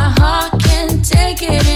my heart can't take it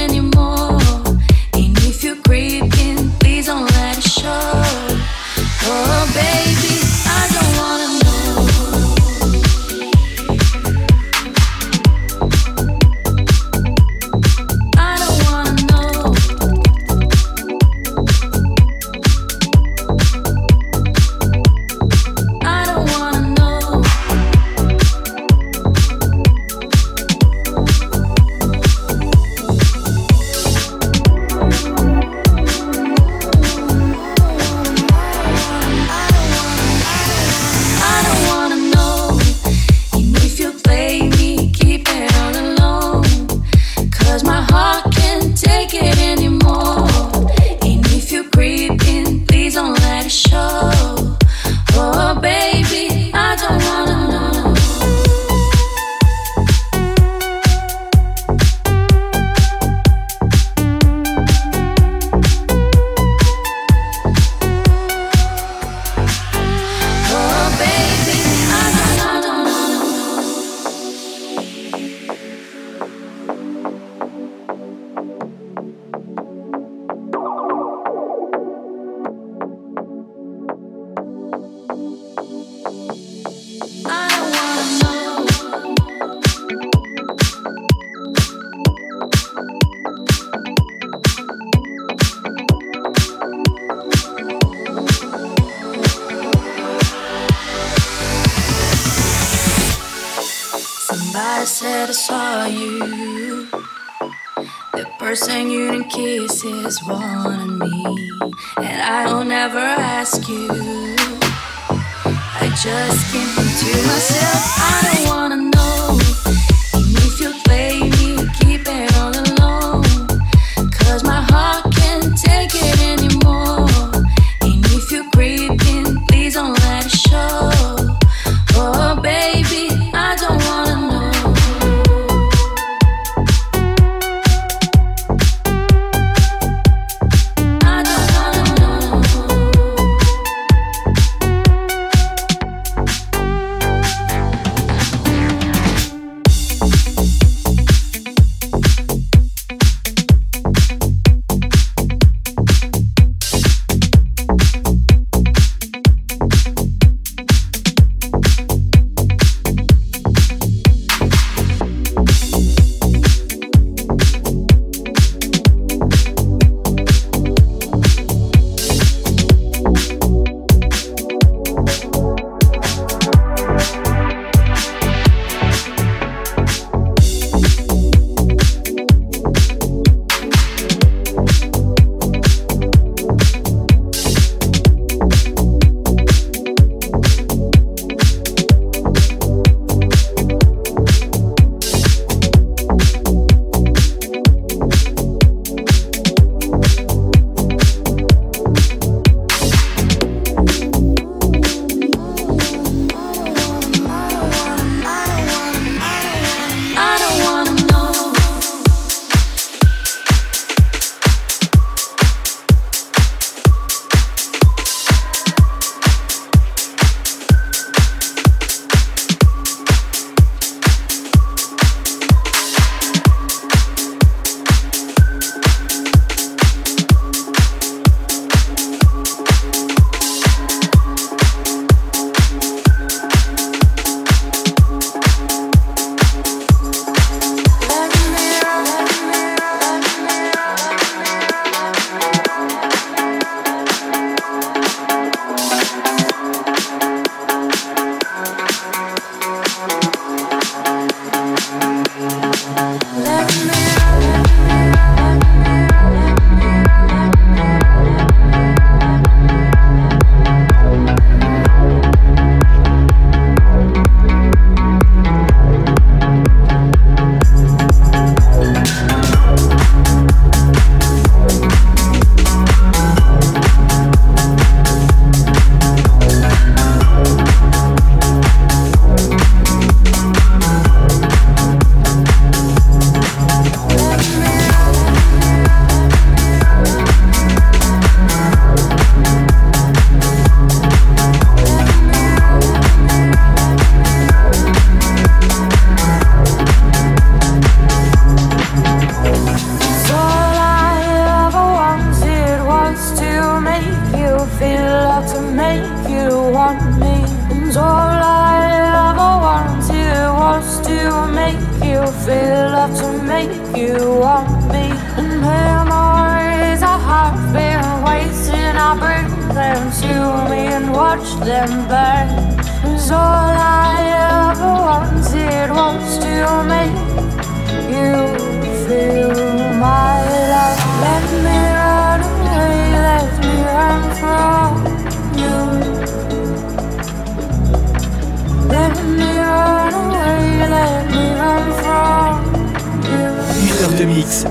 just keep to myself. I don't wanna know.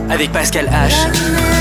Avec Pascal H.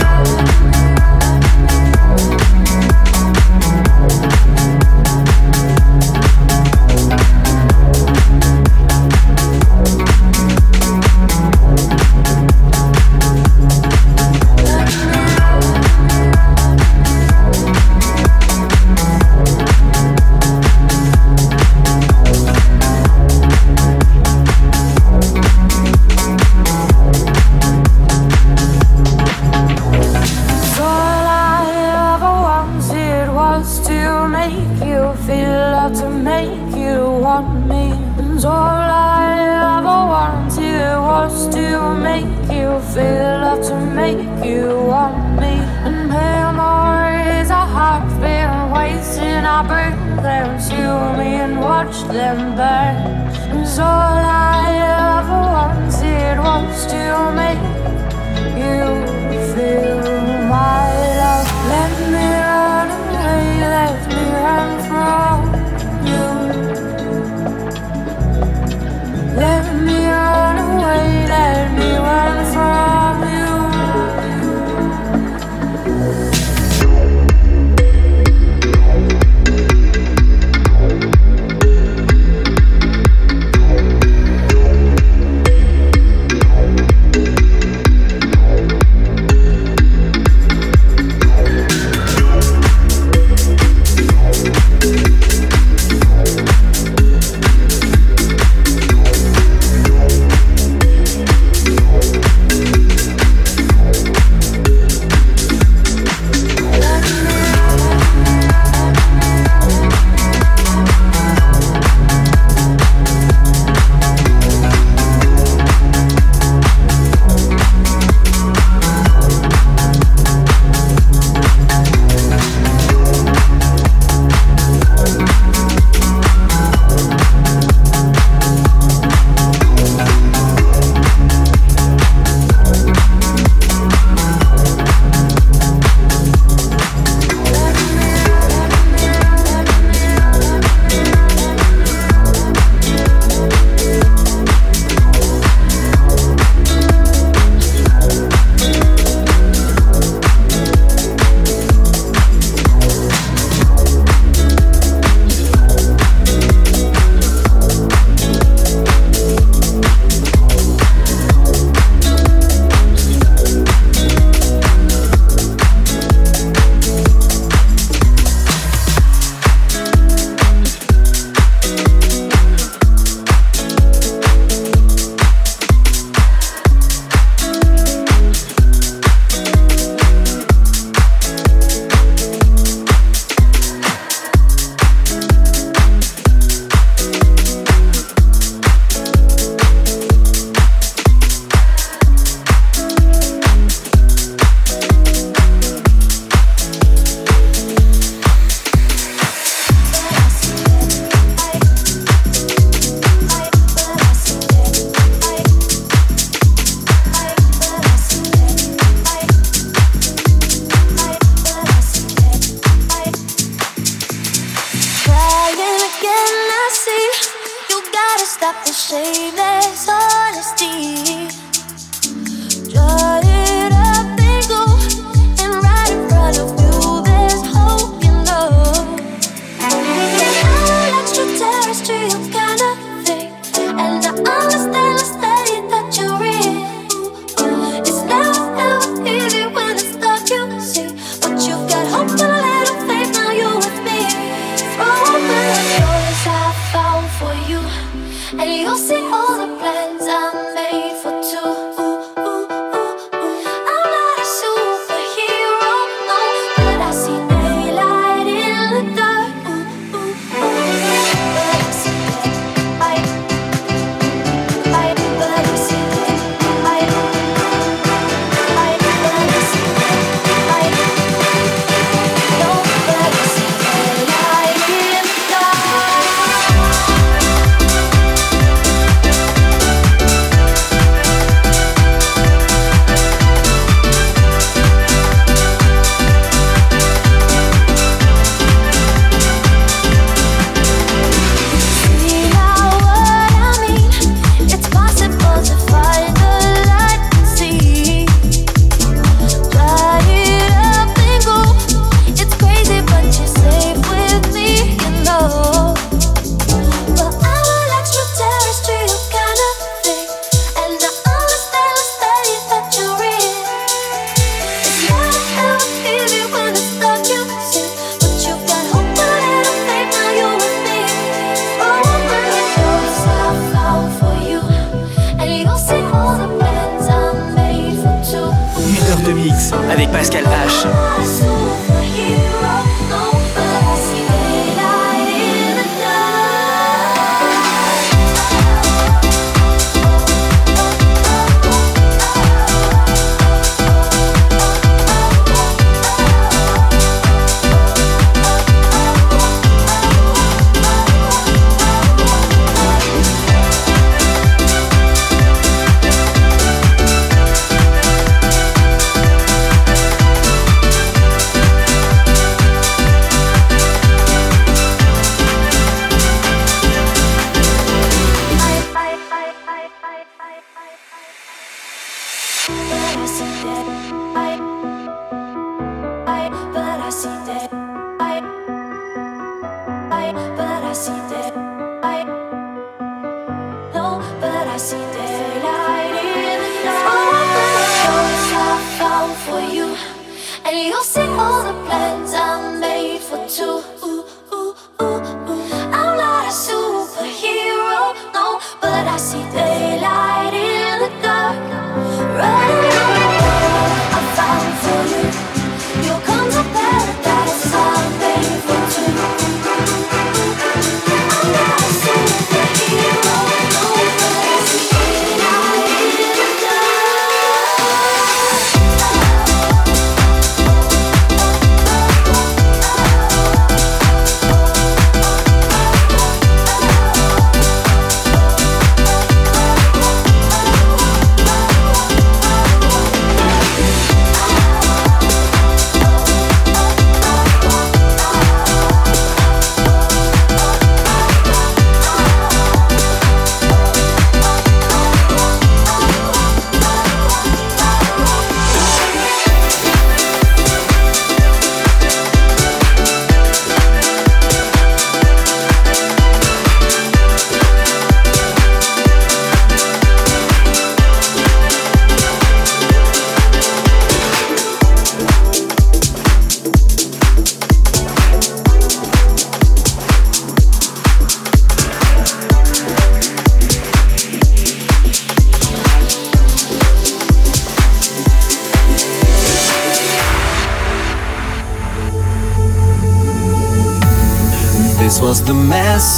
the shameless honesty.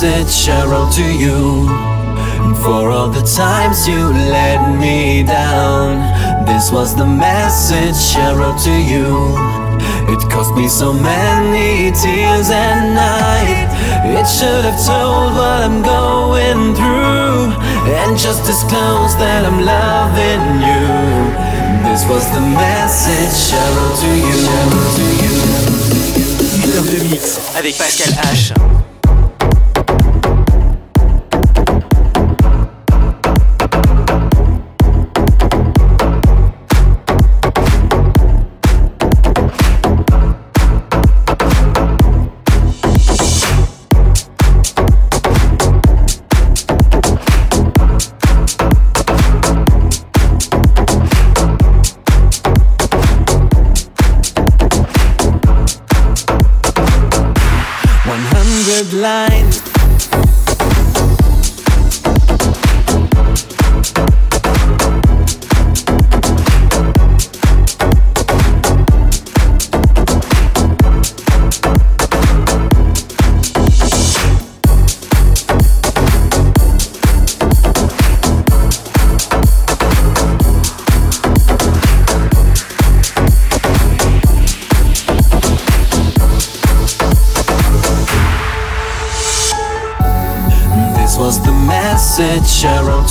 Message I wrote to you. And for all the times you let me down, this was the message I wrote to you. It cost me so many tears at night. It should have told what I'm going through, and just disclose that I'm loving you. This was the message I wrote to you. Une heure de mix avec Pascal H.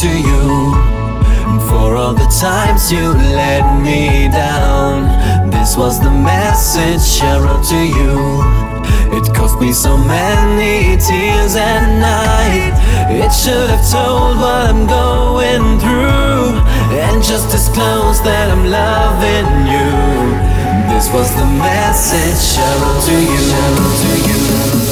to you. For all the times you let me down, this was the message I wrote to you. It cost me so many tears at night. It should have told what I'm going through, and just disclose that I'm loving you. This was the message I wrote to you. I wrote to you.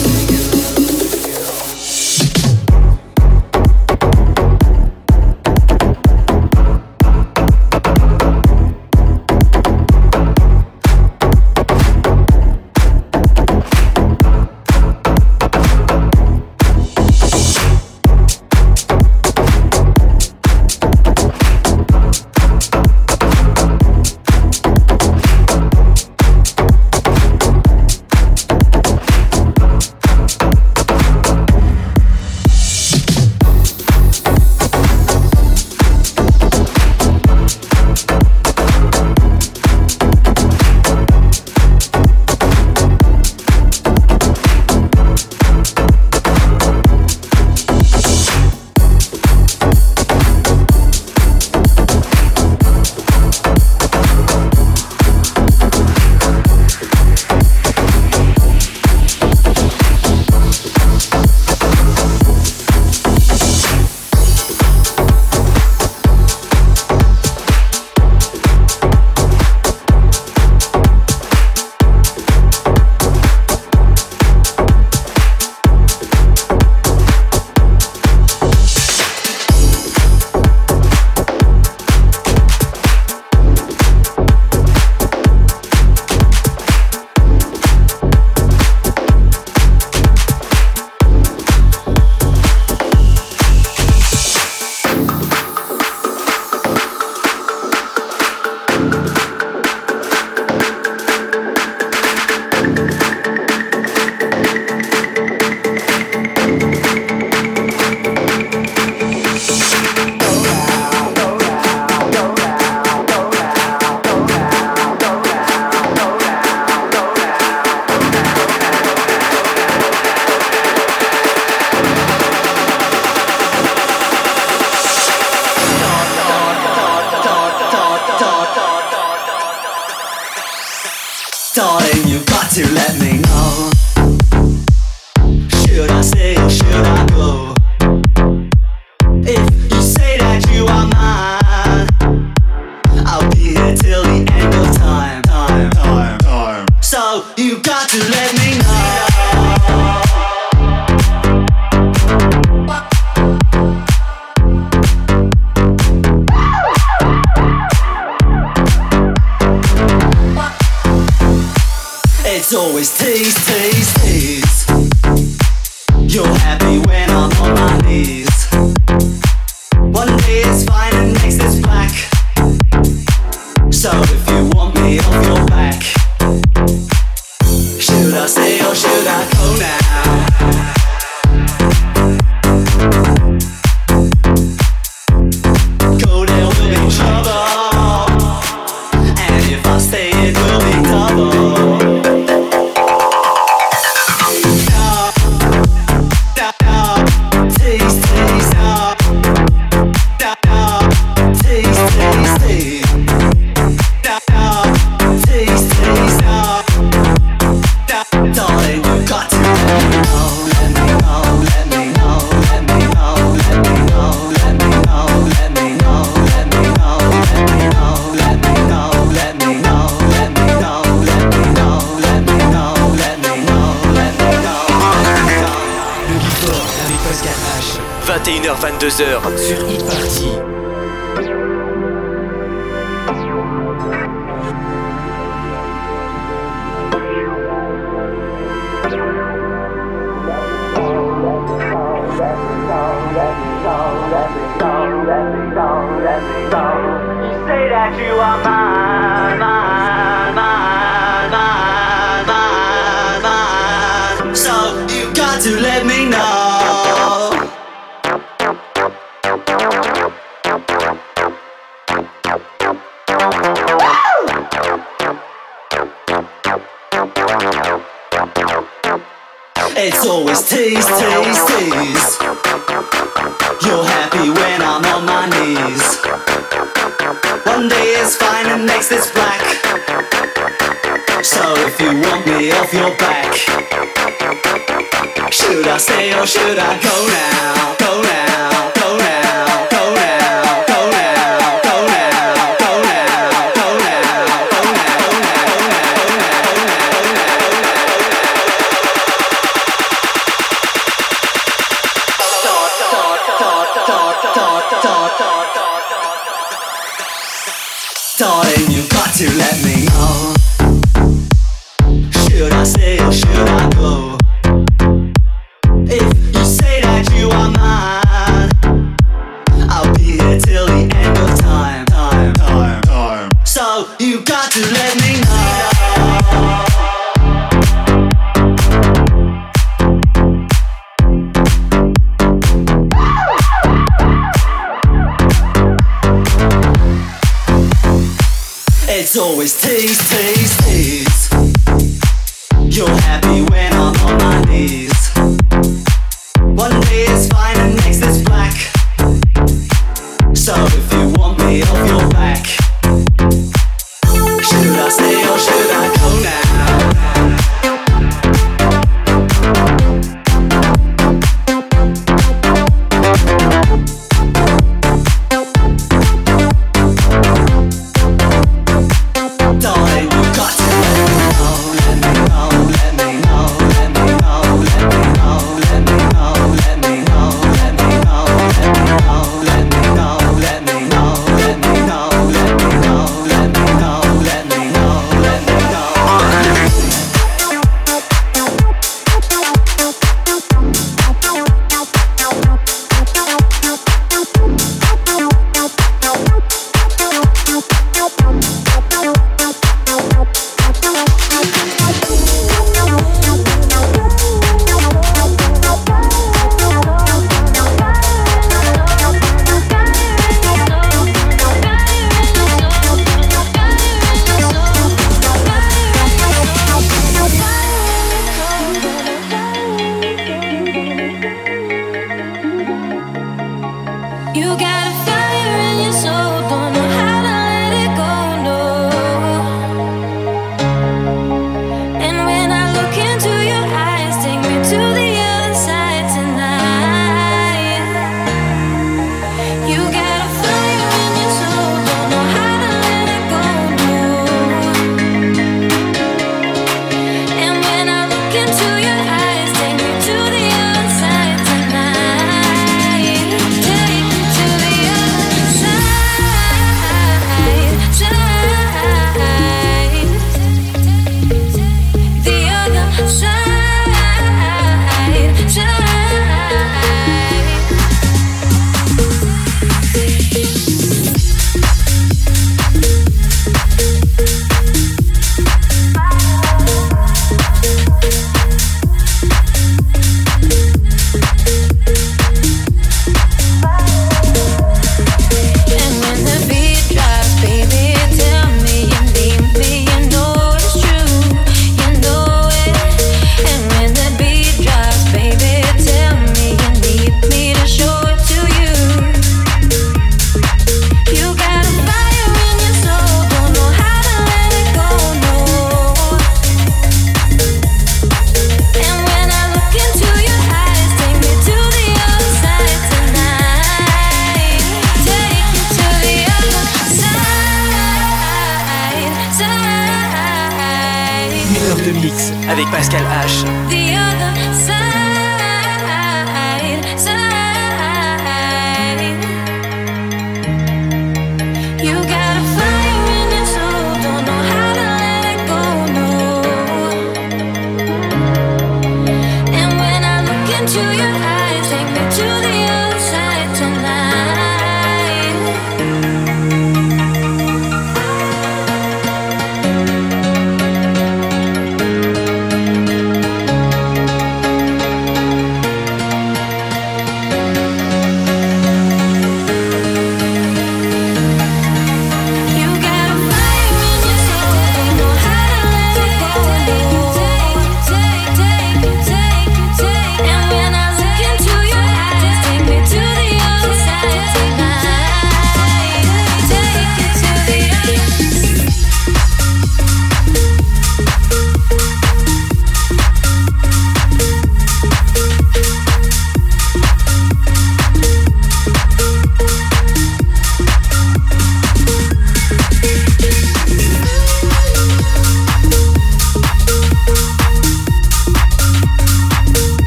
Sur de mix avec Pascal H.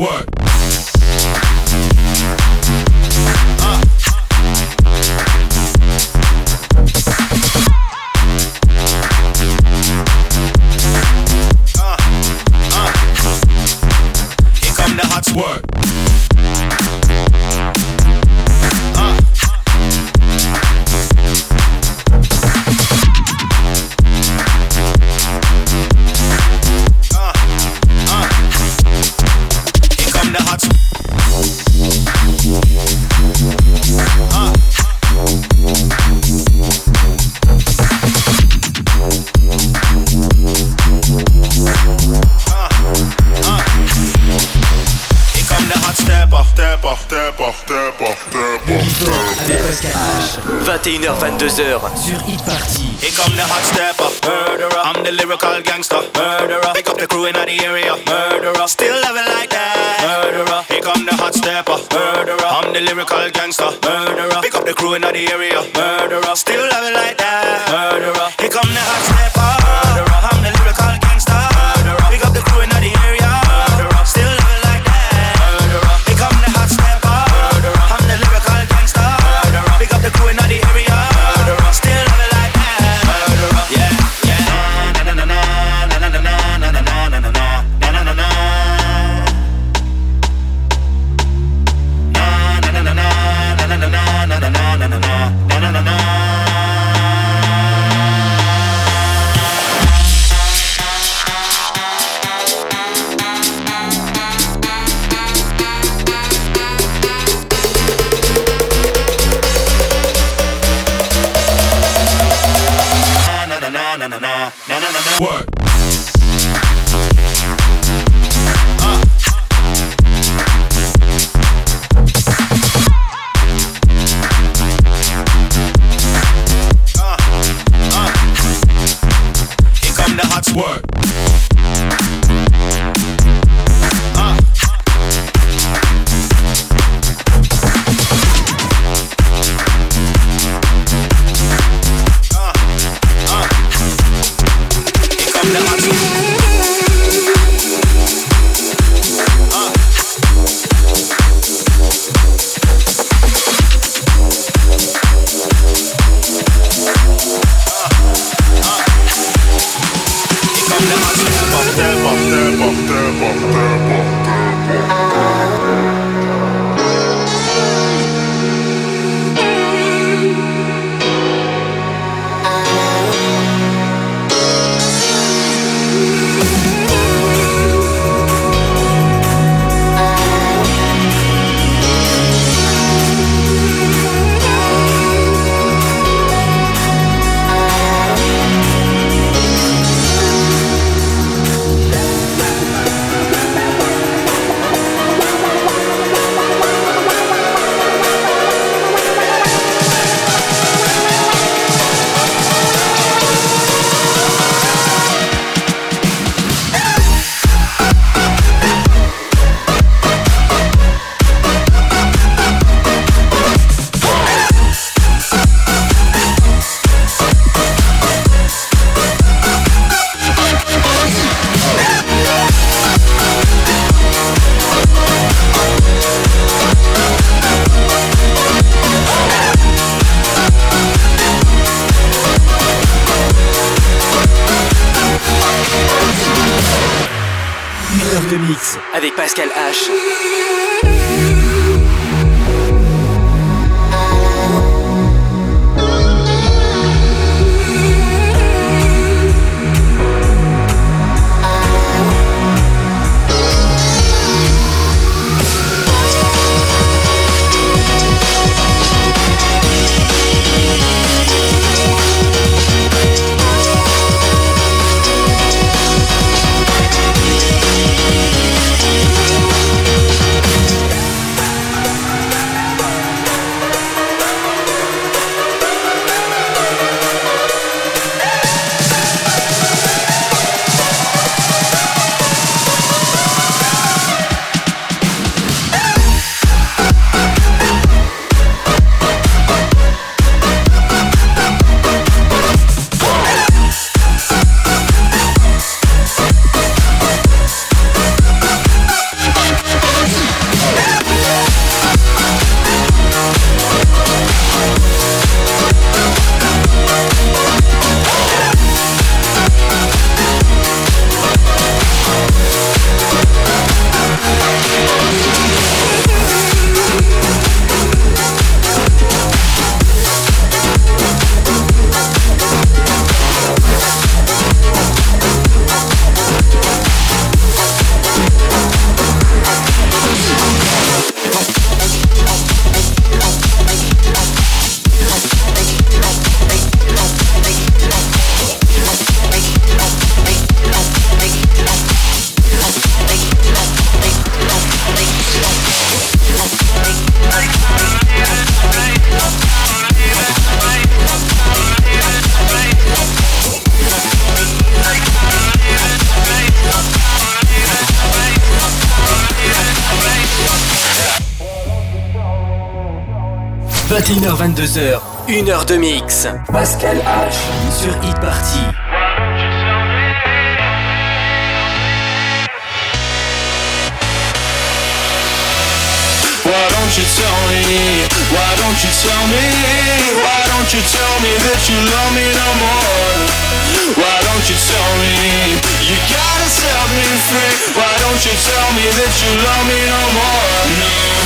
What? 21h-22h sur avec Pascal H. 21h, 22h, 1 heure de mix. Pascal H sur Hit Party. Why don't you tell me? Why don't you tell me? Why don't you tell me that you love me no more? Why don't you tell me? You gotta set me free. Why don't you tell me that you love me no more? No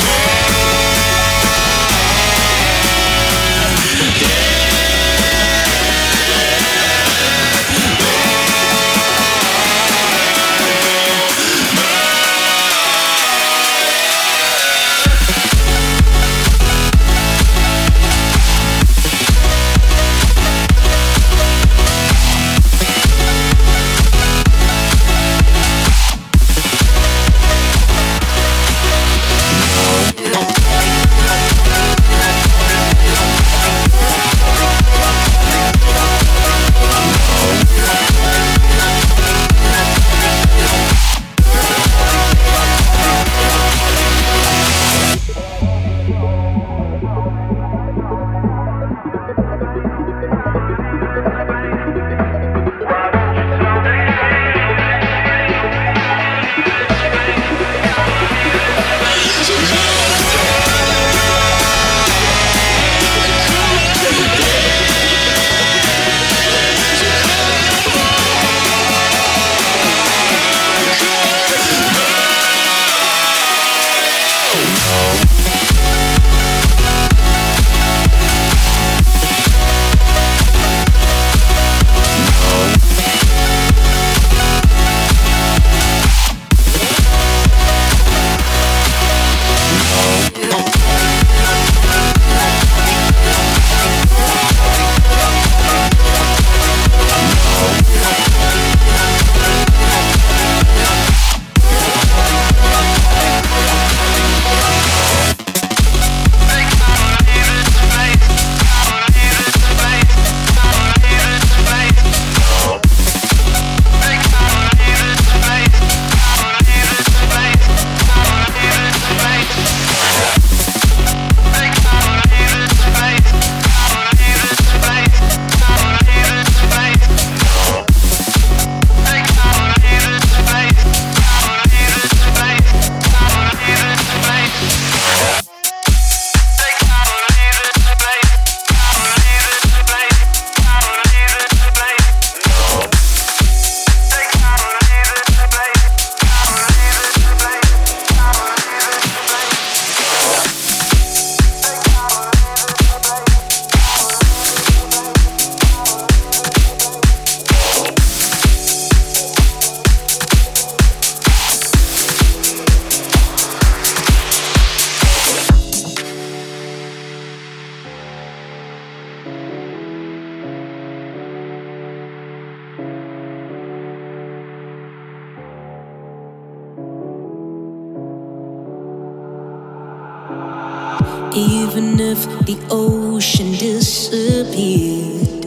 Even if the ocean disappeared,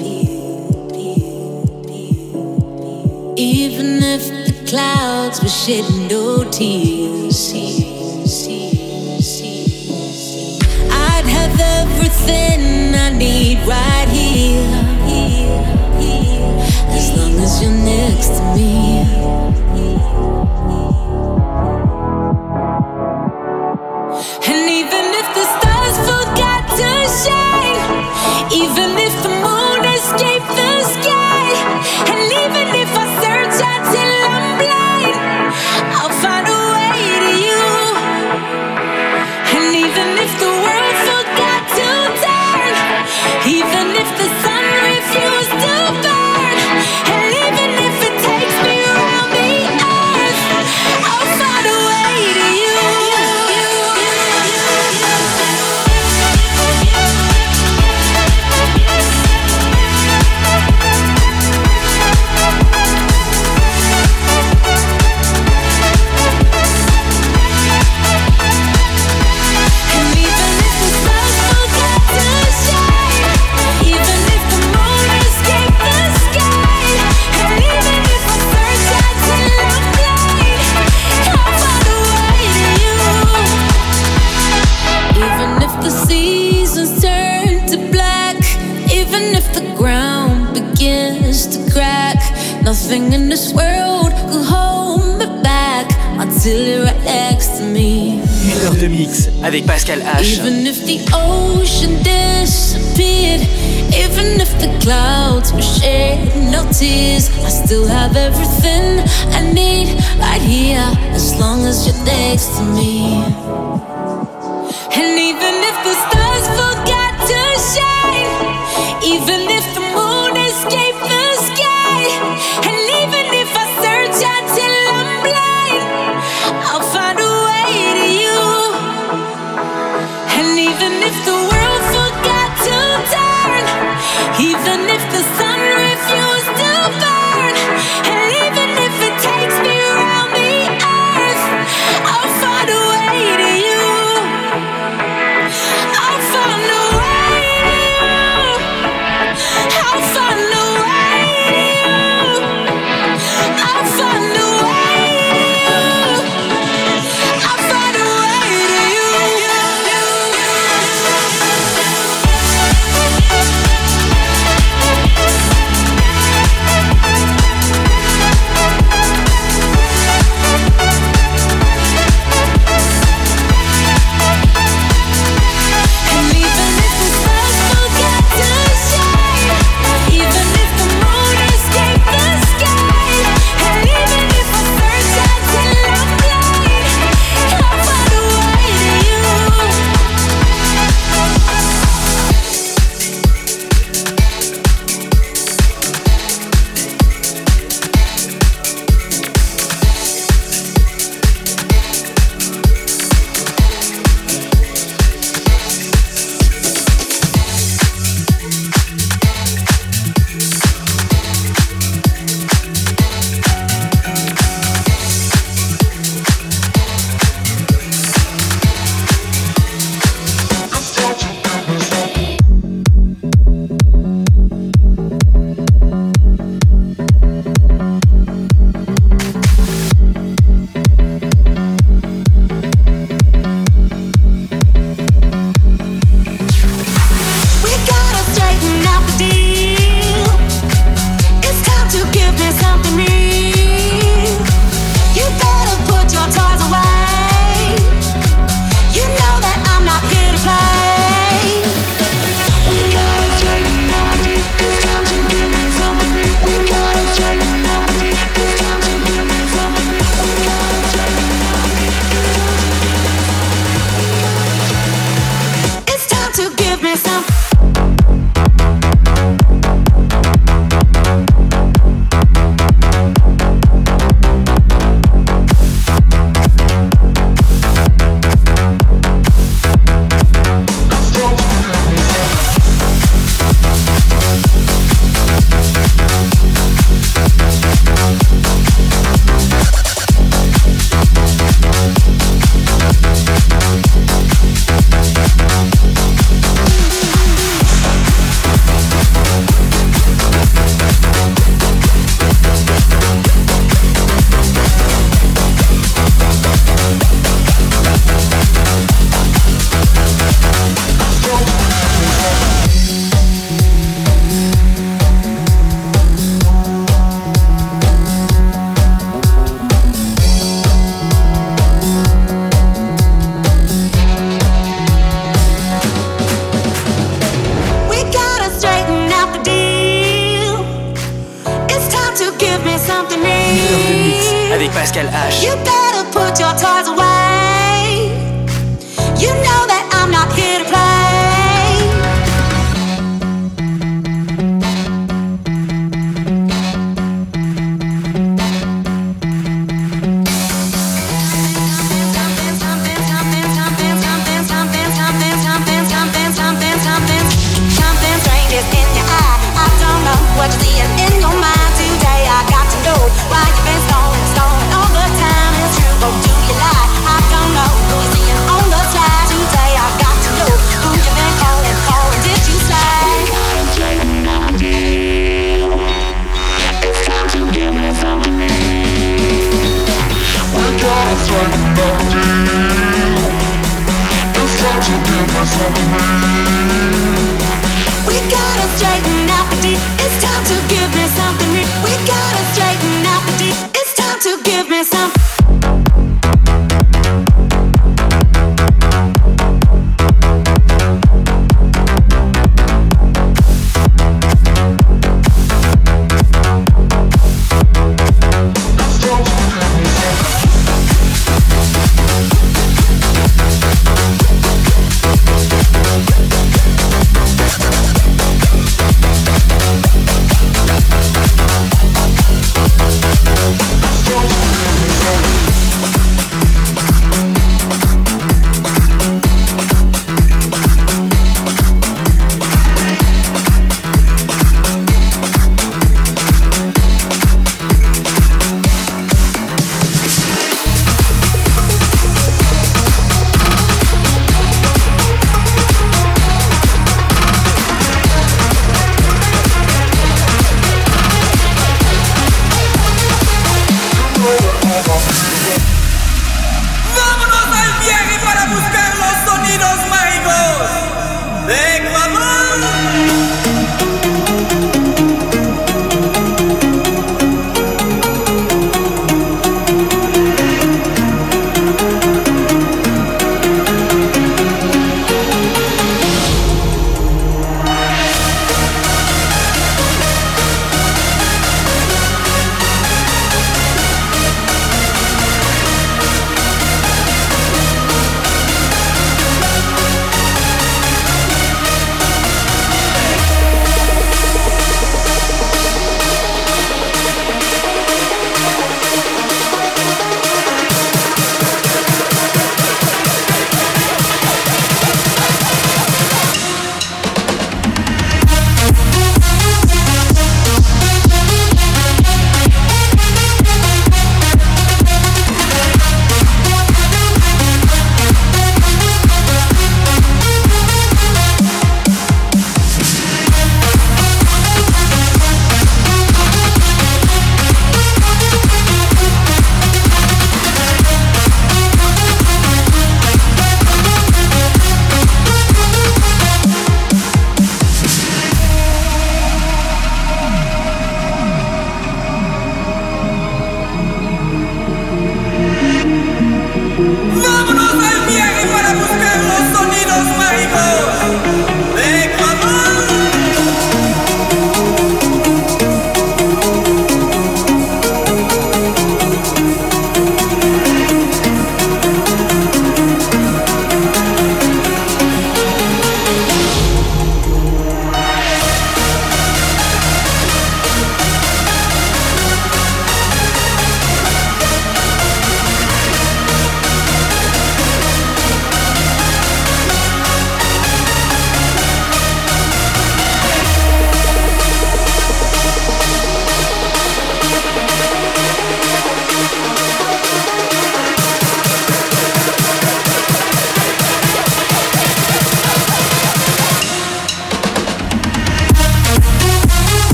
even if the clouds were shedding no tears, I'd have everything I need right here. As long as you're next to me. de mix avec Pascal H. Even if the ocean disappeared, even if the clouds were shed no tears, I still have everything I need right here as long as you're next to me. And even if the stars forget to shine, even